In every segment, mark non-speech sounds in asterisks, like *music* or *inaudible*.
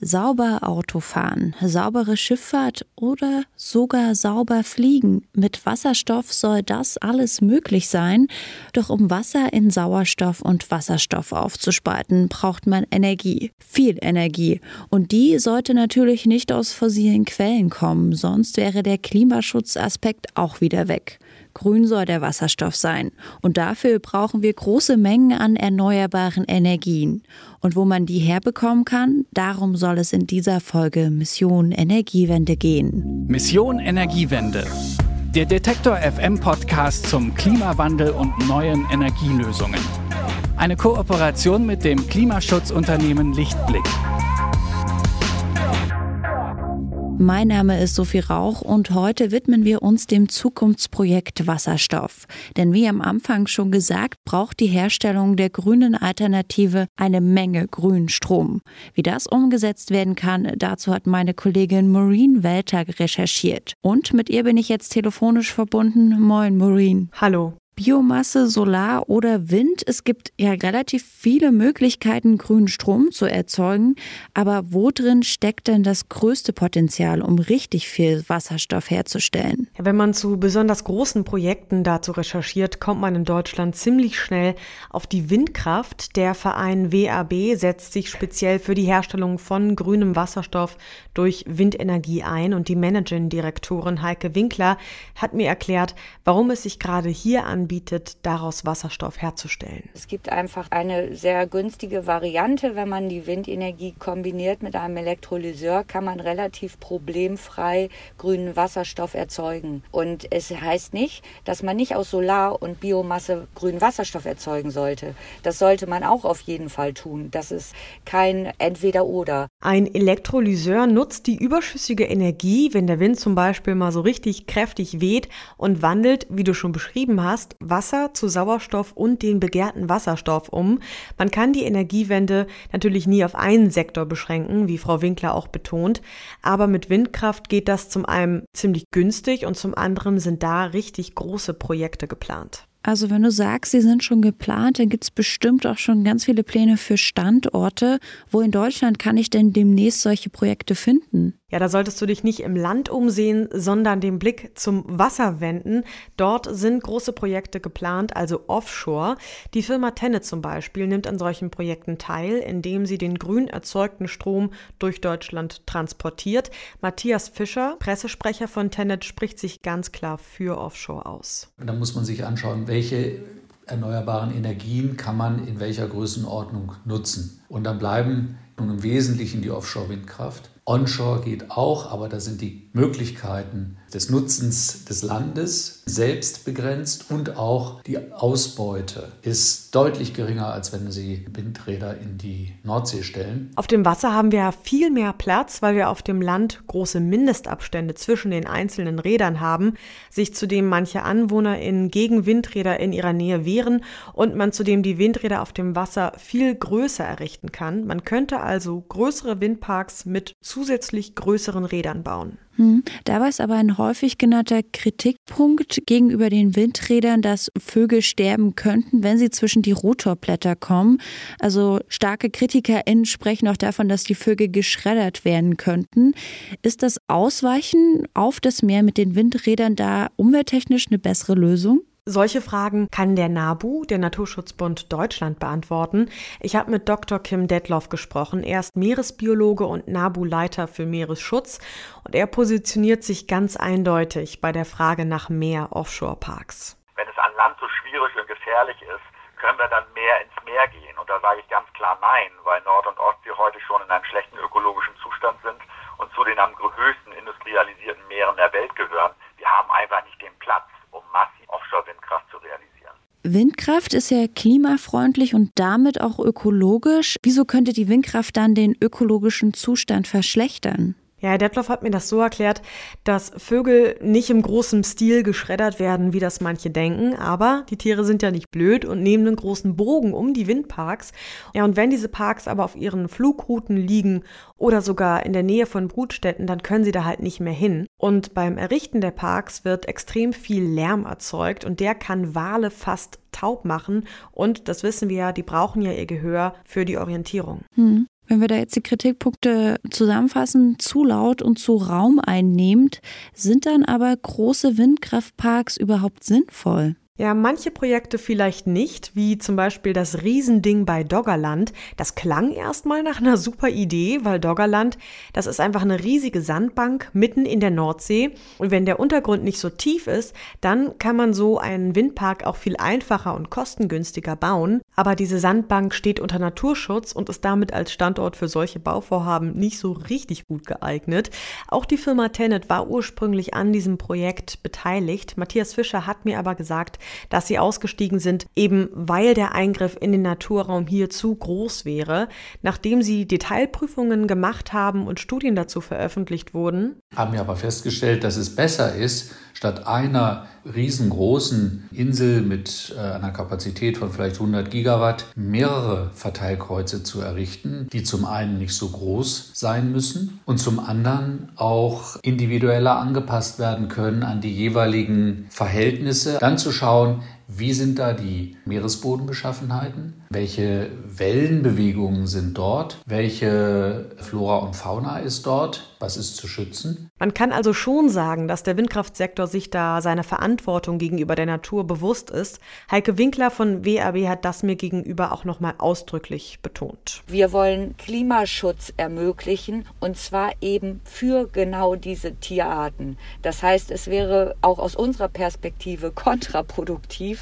Sauber Auto fahren, saubere Schifffahrt oder sogar sauber fliegen. Mit Wasserstoff soll das alles möglich sein. Doch um Wasser in Sauerstoff und Wasserstoff aufzuspalten, braucht man Energie. Viel Energie. Und die sollte natürlich nicht aus fossilen Quellen kommen, sonst wäre der Klimaschutzaspekt auch wieder weg. Grün soll der Wasserstoff sein. Und dafür brauchen wir große Mengen an erneuerbaren Energien. Und wo man die herbekommen kann, darum soll es in dieser Folge Mission Energiewende gehen. Mission Energiewende. Der Detektor FM Podcast zum Klimawandel und neuen Energielösungen. Eine Kooperation mit dem Klimaschutzunternehmen Lichtblick. Mein Name ist Sophie Rauch und heute widmen wir uns dem Zukunftsprojekt Wasserstoff. Denn wie am Anfang schon gesagt, braucht die Herstellung der grünen Alternative eine Menge grünen Strom. Wie das umgesetzt werden kann, dazu hat meine Kollegin Maureen Welter recherchiert. Und mit ihr bin ich jetzt telefonisch verbunden. Moin, Maureen. Hallo. Biomasse, Solar oder Wind. Es gibt ja relativ viele Möglichkeiten, grünen Strom zu erzeugen. Aber wo drin steckt denn das größte Potenzial, um richtig viel Wasserstoff herzustellen? Ja, wenn man zu besonders großen Projekten dazu recherchiert, kommt man in Deutschland ziemlich schnell auf die Windkraft. Der Verein WAB setzt sich speziell für die Herstellung von grünem Wasserstoff durch Windenergie ein. Und die Managing-Direktorin Heike Winkler hat mir erklärt, warum es sich gerade hier an anbietet, daraus Wasserstoff herzustellen. Es gibt einfach eine sehr günstige Variante, wenn man die Windenergie kombiniert mit einem Elektrolyseur, kann man relativ problemfrei grünen Wasserstoff erzeugen. Und es heißt nicht, dass man nicht aus Solar und Biomasse grünen Wasserstoff erzeugen sollte. Das sollte man auch auf jeden Fall tun. Das ist kein Entweder-Oder. Ein Elektrolyseur nutzt die überschüssige Energie, wenn der Wind zum Beispiel mal so richtig kräftig weht und wandelt, wie du schon beschrieben hast, Wasser zu Sauerstoff und den begehrten Wasserstoff um. Man kann die Energiewende natürlich nie auf einen Sektor beschränken, wie Frau Winkler auch betont, aber mit Windkraft geht das zum einen ziemlich günstig und zum anderen sind da richtig große Projekte geplant. Also wenn du sagst, sie sind schon geplant, dann gibt es bestimmt auch schon ganz viele Pläne für Standorte. Wo in Deutschland kann ich denn demnächst solche Projekte finden? Ja, da solltest du dich nicht im Land umsehen, sondern den Blick zum Wasser wenden. Dort sind große Projekte geplant, also offshore. Die Firma Tennet zum Beispiel nimmt an solchen Projekten teil, indem sie den grün erzeugten Strom durch Deutschland transportiert. Matthias Fischer, Pressesprecher von Tennet, spricht sich ganz klar für Offshore aus. Da muss man sich anschauen, welche erneuerbaren Energien kann man in welcher Größenordnung nutzen. Und dann bleiben nun im Wesentlichen die Offshore-Windkraft. Onshore geht auch, aber da sind die Möglichkeiten des Nutzens des Landes selbst begrenzt und auch die Ausbeute ist deutlich geringer, als wenn Sie Windräder in die Nordsee stellen. Auf dem Wasser haben wir viel mehr Platz, weil wir auf dem Land große Mindestabstände zwischen den einzelnen Rädern haben, sich zudem manche Anwohner in gegen Windräder in ihrer Nähe wehren und man zudem die Windräder auf dem Wasser viel größer errichten kann. Man könnte also größere Windparks mit zusätzlich größeren Rädern bauen. Hm. Dabei ist aber ein häufig genannter Kritikpunkt gegenüber den Windrädern, dass Vögel sterben könnten, wenn sie zwischen die Rotorblätter kommen. Also starke KritikerInnen sprechen auch davon, dass die Vögel geschreddert werden könnten. Ist das Ausweichen auf das Meer mit den Windrädern da umwelttechnisch eine bessere Lösung? Solche Fragen kann der NABU, der Naturschutzbund Deutschland, beantworten. Ich habe mit Dr. Kim Detloff gesprochen. Er ist Meeresbiologe und NABU-Leiter für Meeresschutz und er positioniert sich ganz eindeutig bei der Frage nach mehr Offshore-Parks. Wenn es an Land so schwierig und gefährlich ist, können wir dann mehr ins Meer gehen. Und da sage ich ganz klar nein, weil Nord- und Ostsee heute schon in einem schlechten ökologischen Zustand sind und zu den am höchsten industrialisierten Meeren der Welt gehören. Wir haben einfach nicht den Platz, Offshore-Windkraft zu realisieren. Windkraft ist ja klimafreundlich und damit auch ökologisch. Wieso könnte die Windkraft dann den ökologischen Zustand verschlechtern? Ja, Detloff hat mir das so erklärt, dass Vögel nicht im großen Stil geschreddert werden, wie das manche denken, aber die Tiere sind ja nicht blöd und nehmen einen großen Bogen um die Windparks. Ja, und wenn diese Parks aber auf ihren Flugrouten liegen oder sogar in der Nähe von Brutstätten, dann können sie da halt nicht mehr hin. Und beim Errichten der Parks wird extrem viel Lärm erzeugt und der kann Wale fast taub machen. Und das wissen wir ja, die brauchen ja ihr Gehör für die Orientierung. Hm. Wenn wir da jetzt die Kritikpunkte zusammenfassen, zu laut und zu raumeinnehmend, sind dann aber große Windkraftparks überhaupt sinnvoll? Ja, manche Projekte vielleicht nicht, wie zum Beispiel das Riesending bei Doggerland. Das klang erstmal nach einer super Idee, weil Doggerland, das ist einfach eine riesige Sandbank mitten in der Nordsee. Und wenn der Untergrund nicht so tief ist, dann kann man so einen Windpark auch viel einfacher und kostengünstiger bauen. Aber diese Sandbank steht unter Naturschutz und ist damit als Standort für solche Bauvorhaben nicht so richtig gut geeignet. Auch die Firma Tenet war ursprünglich an diesem Projekt beteiligt. Matthias Fischer hat mir aber gesagt, dass sie ausgestiegen sind, eben weil der Eingriff in den Naturraum hier zu groß wäre. Nachdem sie Detailprüfungen gemacht haben und Studien dazu veröffentlicht wurden, haben wir aber festgestellt, dass es besser ist, statt einer riesengroßen Insel mit äh, einer Kapazität von vielleicht 100 Gigawatt mehrere Verteilkreuze zu errichten, die zum einen nicht so groß sein müssen und zum anderen auch individueller angepasst werden können an die jeweiligen Verhältnisse. Dann zu schauen, aufbauen, wie sind da die Meeresbodenbeschaffenheiten? Welche Wellenbewegungen sind dort? Welche Flora und Fauna ist dort? Was ist zu schützen? Man kann also schon sagen, dass der Windkraftsektor sich da seiner Verantwortung gegenüber der Natur bewusst ist. Heike Winkler von WAB hat das mir gegenüber auch nochmal ausdrücklich betont. Wir wollen Klimaschutz ermöglichen und zwar eben für genau diese Tierarten. Das heißt, es wäre auch aus unserer Perspektive *laughs* kontraproduktiv,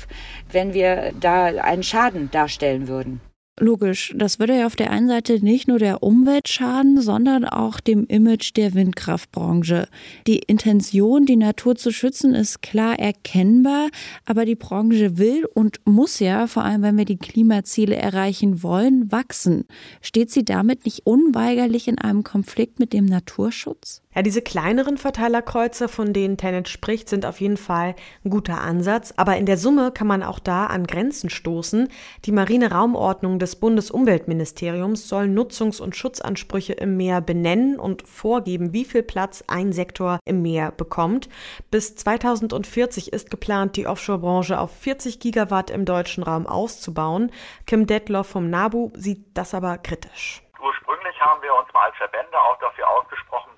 wenn wir da einen Schaden darstellen würden. Logisch, das würde ja auf der einen Seite nicht nur der Umwelt schaden, sondern auch dem Image der Windkraftbranche. Die Intention, die Natur zu schützen, ist klar erkennbar, aber die Branche will und muss ja, vor allem wenn wir die Klimaziele erreichen wollen, wachsen. Steht sie damit nicht unweigerlich in einem Konflikt mit dem Naturschutz? Ja, diese kleineren Verteilerkreuze, von denen Tenet spricht, sind auf jeden Fall ein guter Ansatz. Aber in der Summe kann man auch da an Grenzen stoßen. Die marine Raumordnung des Bundesumweltministeriums soll Nutzungs- und Schutzansprüche im Meer benennen und vorgeben, wie viel Platz ein Sektor im Meer bekommt. Bis 2040 ist geplant, die Offshore-Branche auf 40 Gigawatt im deutschen Raum auszubauen. Kim Detloff vom NABU sieht das aber kritisch. Ursprünglich haben wir uns mal als Verbände auch dafür ausgesprochen, 20 Gigawatt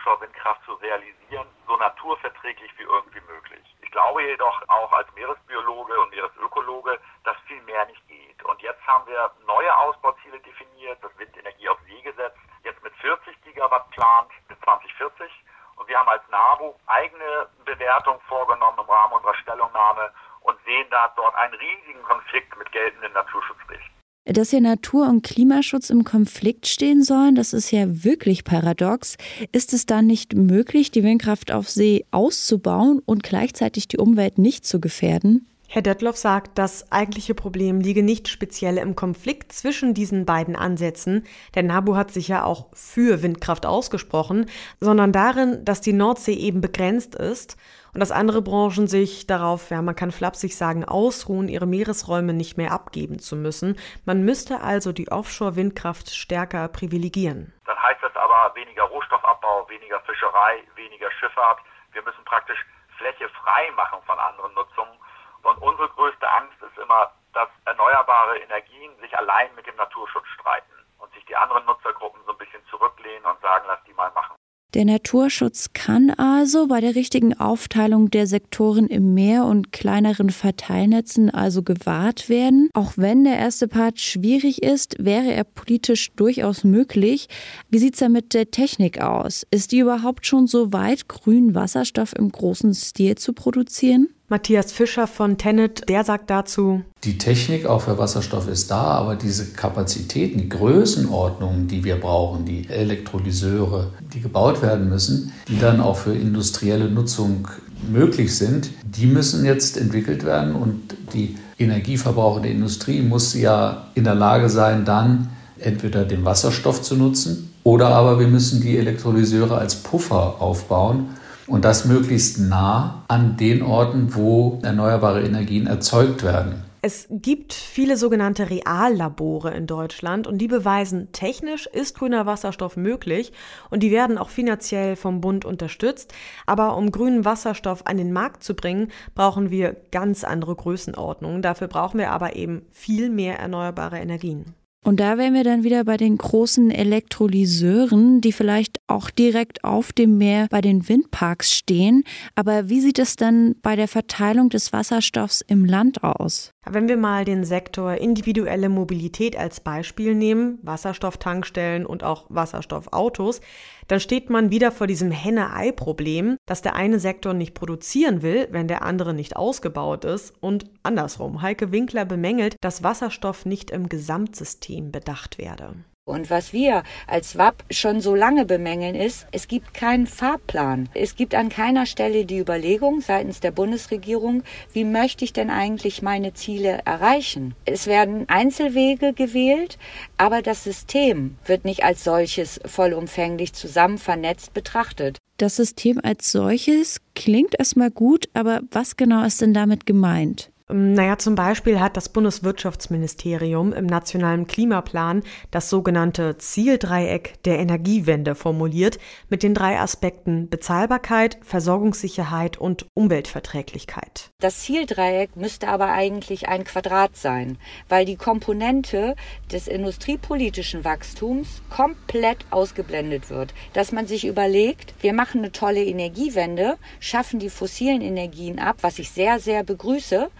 Offshore-Windkraft zu realisieren, so naturverträglich wie irgendwie möglich. Ich glaube jedoch auch als Meeresbiologe und Meeresökologe, dass viel mehr nicht geht. Und jetzt haben wir neue Ausbauziele definiert, das Windenergie auf See gesetzt, jetzt mit 40 Gigawatt plant bis 2040. Und wir haben als NABU eigene Bewertung vorgenommen im Rahmen unserer Stellungnahme und sehen da dort einen riesigen Konflikt mit geltenden Naturschutzrechten. Dass ja Natur- und Klimaschutz im Konflikt stehen sollen, das ist ja wirklich paradox. Ist es dann nicht möglich, die Windkraft auf See auszubauen und gleichzeitig die Umwelt nicht zu gefährden? Herr Döttloff sagt, das eigentliche Problem liege nicht speziell im Konflikt zwischen diesen beiden Ansätzen, der NABU hat sich ja auch für Windkraft ausgesprochen, sondern darin, dass die Nordsee eben begrenzt ist und dass andere Branchen sich darauf, ja, man kann flapsig sagen, ausruhen, ihre Meeresräume nicht mehr abgeben zu müssen. Man müsste also die Offshore-Windkraft stärker privilegieren. Dann heißt das aber weniger Rohstoffabbau, weniger Fischerei, weniger Schifffahrt. Wir müssen praktisch Fläche frei machen von anderen Nutzungen. Und unsere größte Angst ist immer, dass erneuerbare Energien sich allein mit dem Naturschutz streiten und sich die anderen Nutzergruppen so ein bisschen zurücklehnen und sagen, lass die mal machen. Der Naturschutz kann also bei der richtigen Aufteilung der Sektoren im Meer und kleineren Verteilnetzen also gewahrt werden. Auch wenn der erste Part schwierig ist, wäre er politisch durchaus möglich. Wie sieht es da mit der Technik aus? Ist die überhaupt schon so weit, grünen Wasserstoff im großen Stil zu produzieren? Matthias Fischer von Tenet, der sagt dazu, die Technik auch für Wasserstoff ist da, aber diese Kapazitäten, die Größenordnungen, die wir brauchen, die Elektrolyseure, die gebaut werden müssen, die dann auch für industrielle Nutzung möglich sind, die müssen jetzt entwickelt werden und die energieverbrauchende Industrie muss ja in der Lage sein, dann entweder den Wasserstoff zu nutzen oder aber wir müssen die Elektrolyseure als Puffer aufbauen und das möglichst nah an den Orten, wo erneuerbare Energien erzeugt werden. Es gibt viele sogenannte Reallabore in Deutschland und die beweisen, technisch ist grüner Wasserstoff möglich und die werden auch finanziell vom Bund unterstützt. Aber um grünen Wasserstoff an den Markt zu bringen, brauchen wir ganz andere Größenordnungen. Dafür brauchen wir aber eben viel mehr erneuerbare Energien. Und da wären wir dann wieder bei den großen Elektrolyseuren, die vielleicht auch direkt auf dem Meer bei den Windparks stehen. Aber wie sieht es dann bei der Verteilung des Wasserstoffs im Land aus? Wenn wir mal den Sektor individuelle Mobilität als Beispiel nehmen, Wasserstofftankstellen und auch Wasserstoffautos, dann steht man wieder vor diesem Henne-Ei-Problem, dass der eine Sektor nicht produzieren will, wenn der andere nicht ausgebaut ist und andersrum. Heike Winkler bemängelt, dass Wasserstoff nicht im Gesamtsystem bedacht werde. Und was wir als WAP schon so lange bemängeln ist, es gibt keinen Fahrplan. Es gibt an keiner Stelle die Überlegung seitens der Bundesregierung, wie möchte ich denn eigentlich meine Ziele erreichen? Es werden Einzelwege gewählt, aber das System wird nicht als solches vollumfänglich zusammen vernetzt betrachtet. Das System als solches klingt erstmal gut, aber was genau ist denn damit gemeint? Ähm, naja, zum Beispiel hat das Bundeswirtschaftsministerium im nationalen Klimaplan das sogenannte Zieldreieck der Energiewende formuliert mit den drei Aspekten Bezahlbarkeit, Versorgungssicherheit und Umweltverträglichkeit. Das Zieldreieck müsste aber eigentlich ein Quadrat sein, weil die Komponente des industriepolitischen Wachstums komplett ausgeblendet wird. Dass man sich überlegt, wir machen eine tolle Energiewende, schaffen die fossilen Energien ab, was ich sehr, sehr begrüße,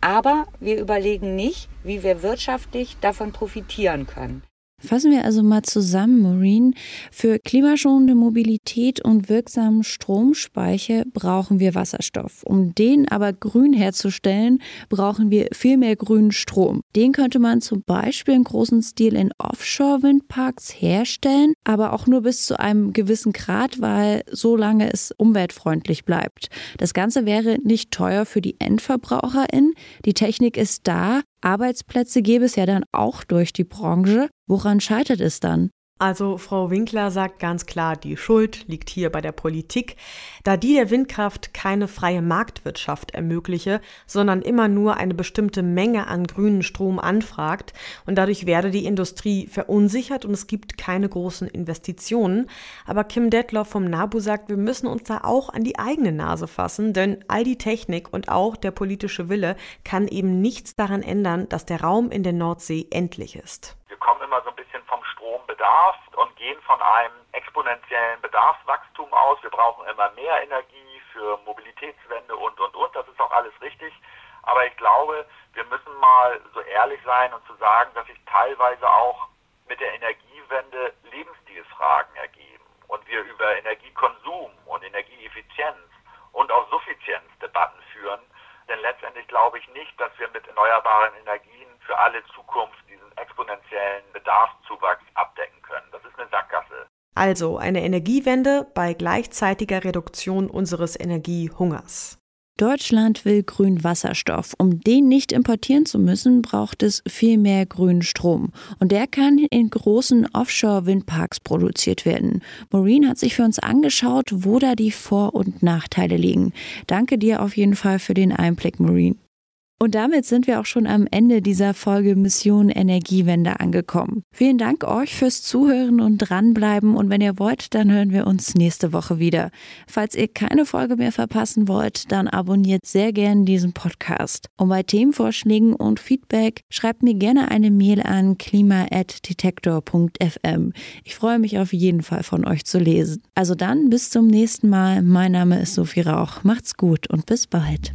aber wir überlegen nicht, wie wir wirtschaftlich davon profitieren können. Fassen wir also mal zusammen, Maureen. Für klimaschonende Mobilität und wirksamen Stromspeicher brauchen wir Wasserstoff. Um den aber grün herzustellen, brauchen wir viel mehr grünen Strom. Den könnte man zum Beispiel in großen Stil in Offshore-Windparks herstellen, aber auch nur bis zu einem gewissen Grad, weil so lange es umweltfreundlich bleibt. Das Ganze wäre nicht teuer für die EndverbraucherInnen. Die Technik ist da, Arbeitsplätze gäbe es ja dann auch durch die Branche. Woran scheitert es dann? Also Frau Winkler sagt ganz klar, die Schuld liegt hier bei der Politik, da die der Windkraft keine freie Marktwirtschaft ermögliche, sondern immer nur eine bestimmte Menge an grünen Strom anfragt und dadurch werde die Industrie verunsichert und es gibt keine großen Investitionen. Aber Kim Detloff vom NABU sagt, wir müssen uns da auch an die eigene Nase fassen, denn all die Technik und auch der politische Wille kann eben nichts daran ändern, dass der Raum in der Nordsee endlich ist. Wir kommen immer so ein bisschen Bedarf und gehen von einem exponentiellen Bedarfswachstum aus. Wir brauchen immer mehr Energie für Mobilitätswende und, und, und. Das ist auch alles richtig. Aber ich glaube, wir müssen mal so ehrlich sein und zu sagen, dass sich teilweise auch mit der Energiewende Lebensstilfragen ergeben und wir über Energiekonsum und Energieeffizienz und auch Suffizienz Debatten führen. Denn letztendlich glaube ich nicht, dass wir mit erneuerbaren Energien für alle Zukunft diesen exponentiellen Bedarfszuwachs abdecken können. Das ist eine Sackgasse. Also eine Energiewende bei gleichzeitiger Reduktion unseres Energiehungers. Deutschland will grünen Wasserstoff. Um den nicht importieren zu müssen, braucht es viel mehr grünen Strom. Und der kann in großen Offshore-Windparks produziert werden. Maureen hat sich für uns angeschaut, wo da die Vor- und Nachteile liegen. Danke dir auf jeden Fall für den Einblick, Maureen. Und damit sind wir auch schon am Ende dieser Folge Mission Energiewende angekommen. Vielen Dank euch fürs Zuhören und dranbleiben und wenn ihr wollt, dann hören wir uns nächste Woche wieder. Falls ihr keine Folge mehr verpassen wollt, dann abonniert sehr gerne diesen Podcast. Und bei Themenvorschlägen und Feedback schreibt mir gerne eine Mail an klima@detektor.fm. Ich freue mich auf jeden Fall von euch zu lesen. Also dann bis zum nächsten Mal. Mein Name ist Sophie Rauch. Macht's gut und bis bald.